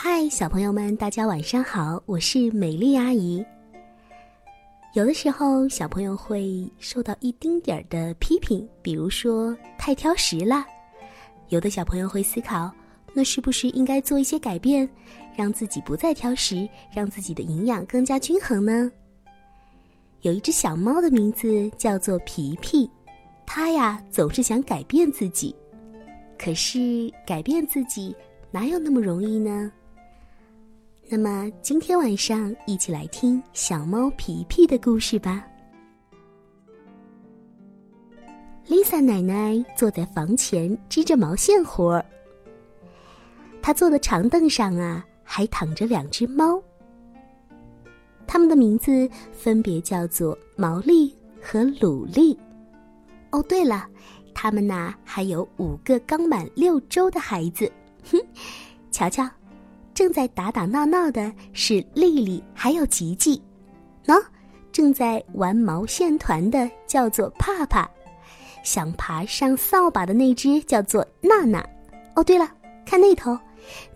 嗨，小朋友们，大家晚上好，我是美丽阿姨。有的时候，小朋友会受到一丁点儿的批评，比如说太挑食了。有的小朋友会思考，那是不是应该做一些改变，让自己不再挑食，让自己的营养更加均衡呢？有一只小猫的名字叫做皮皮，它呀总是想改变自己，可是改变自己哪有那么容易呢？那么今天晚上一起来听小猫皮皮的故事吧。Lisa 奶奶坐在房前织着毛线活儿，她坐的长凳上啊，还躺着两只猫，它们的名字分别叫做毛利和鲁利。哦，对了，它们呐还有五个刚满六周的孩子，哼，瞧瞧。正在打打闹闹的是丽丽，还有吉吉，喏，正在玩毛线团的叫做帕帕，想爬上扫把的那只叫做娜娜。哦，对了，看那头，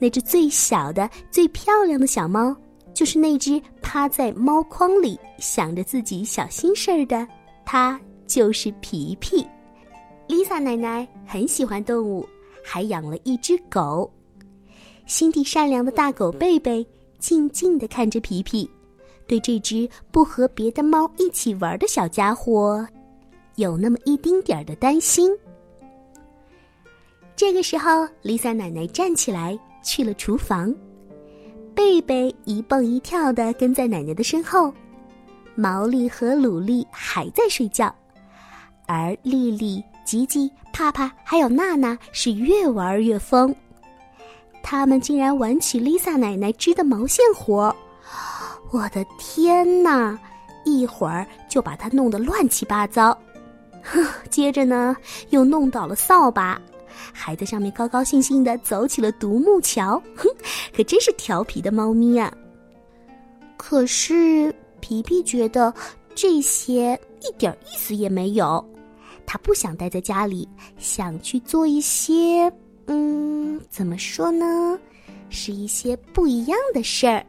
那只最小的、最漂亮的小猫，就是那只趴在猫筐里想着自己小心事儿的，它就是皮皮。Lisa 奶奶很喜欢动物，还养了一只狗。心地善良的大狗贝贝静静地看着皮皮，对这只不和别的猫一起玩的小家伙，有那么一丁点儿的担心。这个时候，丽萨奶奶站起来去了厨房，贝贝一蹦一跳地跟在奶奶的身后，毛利和鲁利还在睡觉，而丽丽、吉吉、帕帕还有娜娜是越玩越疯。他们竟然玩起 Lisa 奶奶织的毛线活我的天哪！一会儿就把它弄得乱七八糟，哼，接着呢又弄倒了扫把，还在上面高高兴兴的走起了独木桥，哼，可真是调皮的猫咪啊！可是皮皮觉得这些一点意思也没有，他不想待在家里，想去做一些。嗯，怎么说呢？是一些不一样的事儿。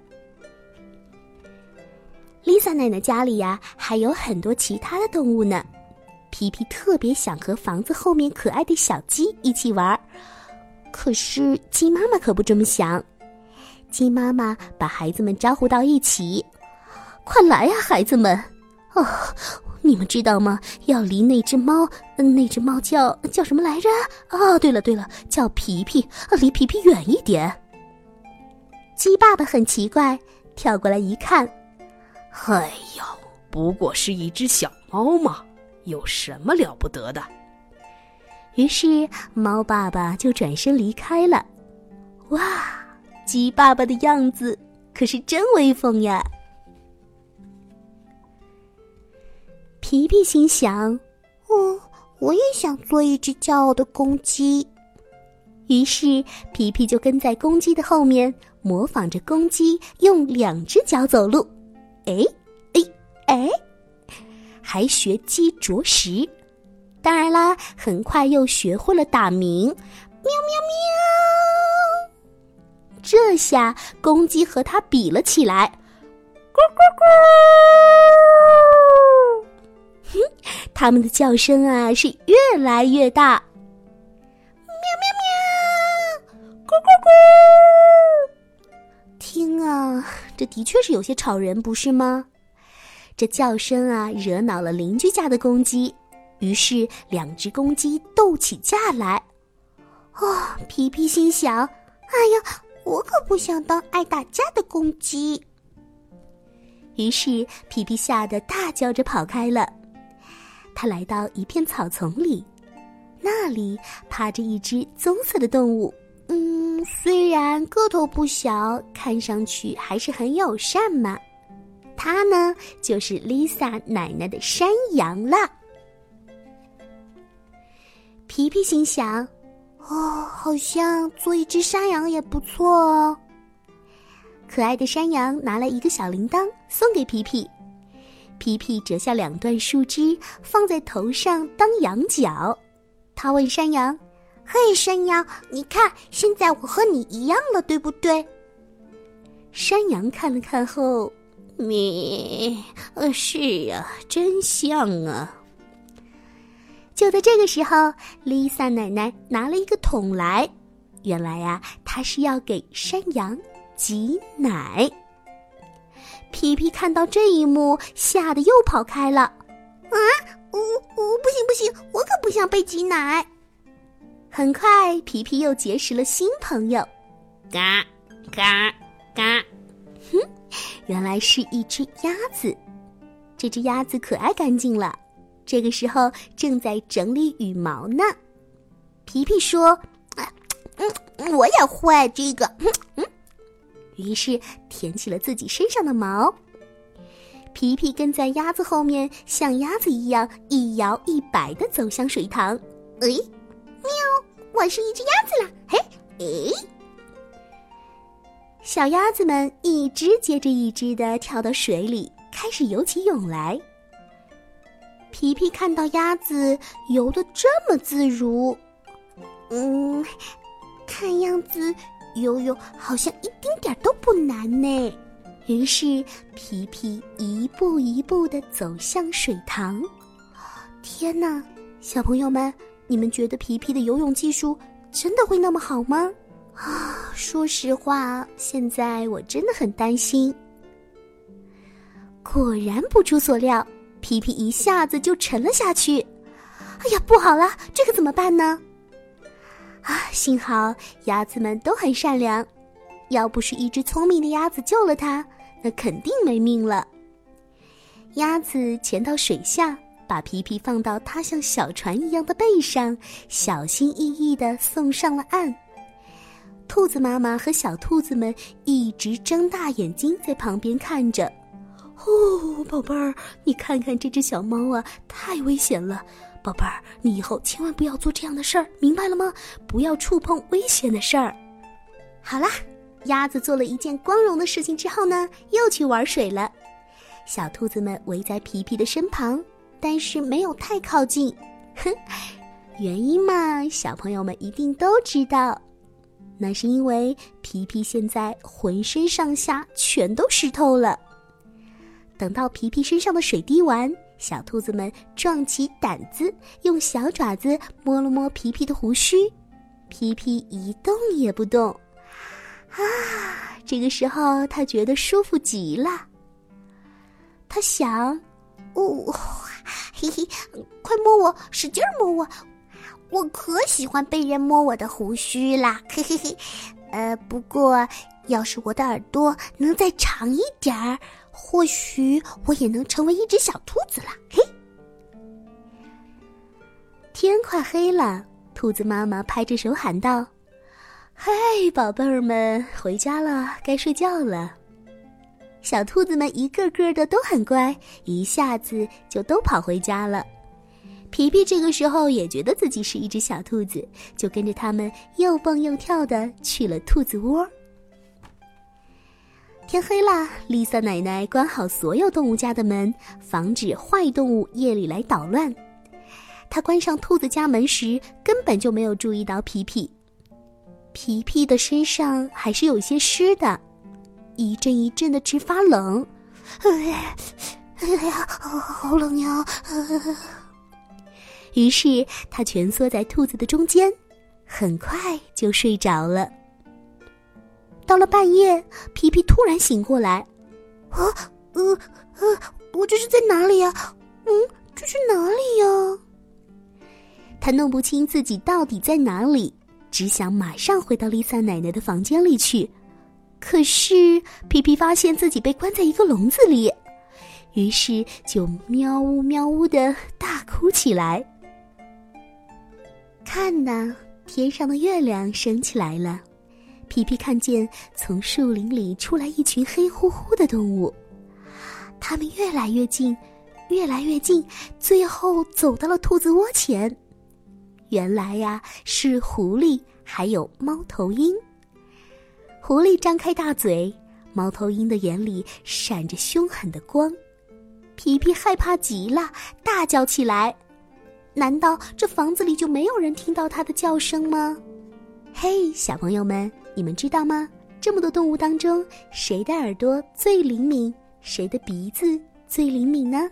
Lisa 奶奶家里呀，还有很多其他的动物呢。皮皮特别想和房子后面可爱的小鸡一起玩儿，可是鸡妈妈可不这么想。鸡妈妈把孩子们招呼到一起：“快来呀，孩子们！哦。”你们知道吗？要离那只猫，那只猫叫叫什么来着？哦，对了对了，叫皮皮，离皮皮远一点。鸡爸爸很奇怪，跳过来一看，哎呦，不过是一只小猫嘛，有什么了不得的？于是猫爸爸就转身离开了。哇，鸡爸爸的样子可是真威风呀！皮皮心想：“哦，我也想做一只骄傲的公鸡。”于是皮皮就跟在公鸡的后面，模仿着公鸡用两只脚走路。哎，哎，哎，还学鸡啄食。当然啦，很快又学会了打鸣，喵喵喵。这下公鸡和它比了起来，咕咕咕。哼，他们的叫声啊是越来越大，喵喵喵，咕咕咕！听啊，这的确是有些吵人，不是吗？这叫声啊惹恼了邻居家的公鸡，于是两只公鸡斗起架来。哦，皮皮心想：哎呀，我可不想当爱打架的公鸡。于是皮皮吓得大叫着跑开了。他来到一片草丛里，那里趴着一只棕色的动物。嗯，虽然个头不小，看上去还是很友善嘛。它呢，就是 Lisa 奶奶的山羊了。皮皮心想：“哦，好像做一只山羊也不错哦。”可爱的山羊拿了一个小铃铛，送给皮皮。皮皮折下两段树枝，放在头上当羊角。他问山羊：“嘿，山羊，你看，现在我和你一样了，对不对？”山羊看了看后，咩，呃，是啊，真像啊。就在这个时候，丽萨奶奶拿了一个桶来，原来呀，她是要给山羊挤奶。皮皮看到这一幕，吓得又跑开了。啊，我我不行不行，我可不想被挤奶。很快，皮皮又结识了新朋友，嘎嘎嘎，哼，原来是一只鸭子。这只鸭子可爱干净了。这个时候正在整理羽毛呢，皮皮说：“嗯，我也会这个。”嗯嗯，于是舔起了自己身上的毛。皮皮跟在鸭子后面，像鸭子一样一摇一摆的走向水塘。哎，喵！我是一只鸭子啦！嘿，哎，小鸭子们一只接着一只的跳到水里，开始游起泳来。皮皮看到鸭子游的这么自如，嗯，看样子游泳好像一丁点儿都不难呢。于是皮皮一步一步的走向水塘。天哪，小朋友们，你们觉得皮皮的游泳技术真的会那么好吗？啊，说实话，现在我真的很担心。果然不出所料。皮皮一下子就沉了下去，哎呀，不好了，这可怎么办呢？啊，幸好鸭子们都很善良，要不是一只聪明的鸭子救了它，那肯定没命了。鸭子潜到水下，把皮皮放到它像小船一样的背上，小心翼翼的送上了岸。兔子妈妈和小兔子们一直睁大眼睛在旁边看着。哦，宝贝儿，你看看这只小猫啊，太危险了！宝贝儿，你以后千万不要做这样的事儿，明白了吗？不要触碰危险的事儿。好啦，鸭子做了一件光荣的事情之后呢，又去玩水了。小兔子们围在皮皮的身旁，但是没有太靠近。哼，原因嘛，小朋友们一定都知道，那是因为皮皮现在浑身上下全都湿透了。等到皮皮身上的水滴完，小兔子们壮起胆子，用小爪子摸了摸皮皮的胡须。皮皮一动也不动。啊，这个时候他觉得舒服极了。他想：“哦，嘿嘿，快摸我，使劲摸我，我可喜欢被人摸我的胡须啦！”嘿嘿嘿。呃，不过要是我的耳朵能再长一点儿。或许我也能成为一只小兔子了。嘿，天快黑了，兔子妈妈拍着手喊道：“嗨，宝贝儿们，回家了，该睡觉了。”小兔子们一个个的都很乖，一下子就都跑回家了。皮皮这个时候也觉得自己是一只小兔子，就跟着他们又蹦又跳的去了兔子窝。天黑了，丽萨奶奶关好所有动物家的门，防止坏动物夜里来捣乱。她关上兔子家门时，根本就没有注意到皮皮。皮皮的身上还是有些湿的，一阵一阵的直发冷。哎呀，好冷呀！于是他蜷缩在兔子的中间，很快就睡着了。到了半夜，皮皮突然醒过来，啊，呃，呃，我这是在哪里呀？嗯，这是哪里呀？他弄不清自己到底在哪里，只想马上回到丽萨奶奶的房间里去。可是皮皮发现自己被关在一个笼子里，于是就喵呜喵呜的大哭起来。看呐，天上的月亮升起来了。皮皮看见从树林里出来一群黑乎乎的动物，它们越来越近，越来越近，最后走到了兔子窝前。原来呀，是狐狸还有猫头鹰。狐狸张开大嘴，猫头鹰的眼里闪着凶狠的光。皮皮害怕极了，大叫起来：“难道这房子里就没有人听到它的叫声吗？”嘿，小朋友们！你们知道吗？这么多动物当中，谁的耳朵最灵敏？谁的鼻子最灵敏呢？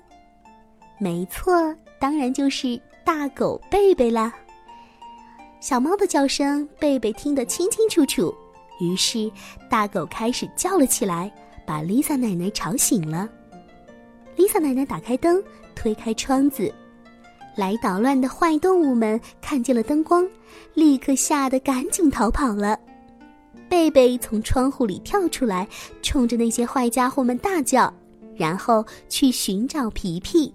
没错，当然就是大狗贝贝啦。小猫的叫声，贝贝听得清清楚楚。于是，大狗开始叫了起来，把丽萨奶奶吵醒了。丽萨奶奶打开灯，推开窗子，来捣乱的坏动物们看见了灯光，立刻吓得赶紧逃跑了。贝贝从窗户里跳出来，冲着那些坏家伙们大叫，然后去寻找皮皮。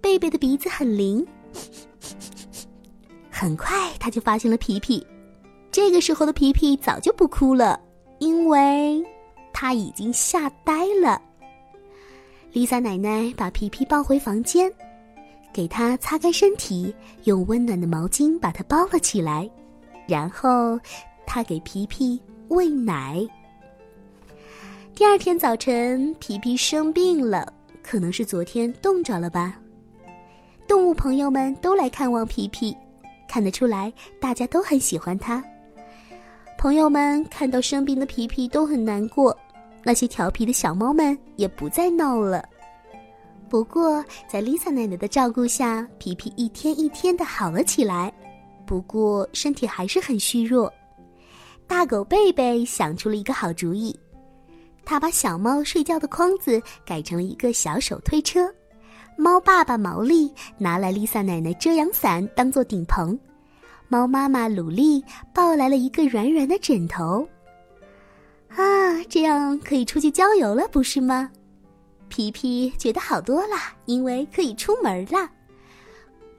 贝贝的鼻子很灵，很快他就发现了皮皮。这个时候的皮皮早就不哭了，因为他已经吓呆了。丽萨奶奶把皮皮抱回房间，给他擦干身体，用温暖的毛巾把他包了起来。然后，他给皮皮喂奶。第二天早晨，皮皮生病了，可能是昨天冻着了吧。动物朋友们都来看望皮皮，看得出来，大家都很喜欢他。朋友们看到生病的皮皮都很难过，那些调皮的小猫们也不再闹了。不过，在 Lisa 奶奶的照顾下，皮皮一天一天的好了起来。不过身体还是很虚弱。大狗贝贝想出了一个好主意，他把小猫睡觉的筐子改成了一个小手推车。猫爸爸毛利拿来丽萨奶奶遮阳伞当做顶棚，猫妈妈鲁丽抱来了一个软软的枕头。啊，这样可以出去郊游了，不是吗？皮皮觉得好多了，因为可以出门了。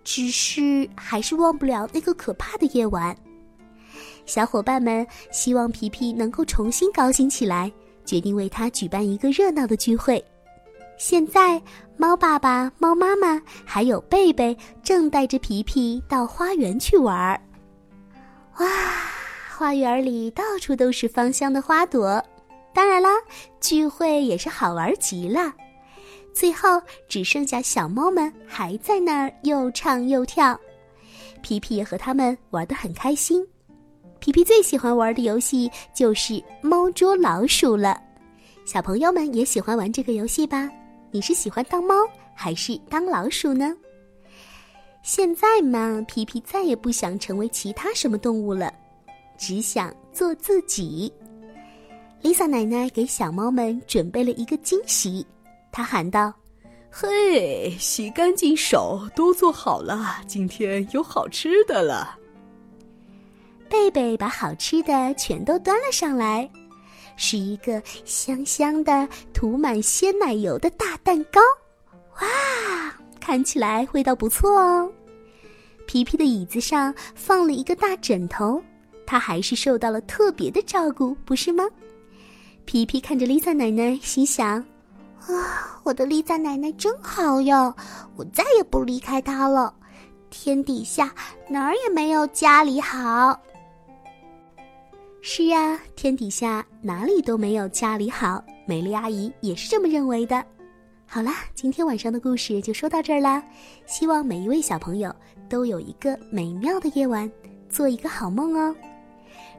只是还是忘不了那个可怕的夜晚。小伙伴们希望皮皮能够重新高兴起来，决定为他举办一个热闹的聚会。现在，猫爸爸、猫妈妈还有贝贝正带着皮皮到花园去玩儿。哇，花园里到处都是芳香的花朵，当然啦，聚会也是好玩极了。最后只剩下小猫们还在那儿又唱又跳，皮皮也和他们玩得很开心。皮皮最喜欢玩的游戏就是猫捉老鼠了。小朋友们也喜欢玩这个游戏吧？你是喜欢当猫还是当老鼠呢？现在嘛，皮皮再也不想成为其他什么动物了，只想做自己。Lisa 奶奶给小猫们准备了一个惊喜。他喊道：“嘿，洗干净手，都做好了，今天有好吃的了。”贝贝把好吃的全都端了上来，是一个香香的、涂满鲜奶油的大蛋糕。哇，看起来味道不错哦。皮皮的椅子上放了一个大枕头，他还是受到了特别的照顾，不是吗？皮皮看着丽萨奶奶，心想。啊，我的丽萨奶奶真好哟！我再也不离开她了。天底下哪儿也没有家里好。是呀，天底下哪里都没有家里好。美丽阿姨也是这么认为的。好啦，今天晚上的故事就说到这儿啦。希望每一位小朋友都有一个美妙的夜晚，做一个好梦哦。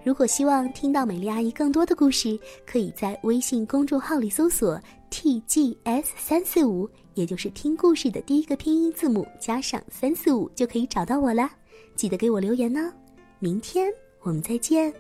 如果希望听到美丽阿姨更多的故事，可以在微信公众号里搜索。Tgs 三四五，也就是听故事的第一个拼音字母加上三四五，就可以找到我了。记得给我留言哦。明天我们再见。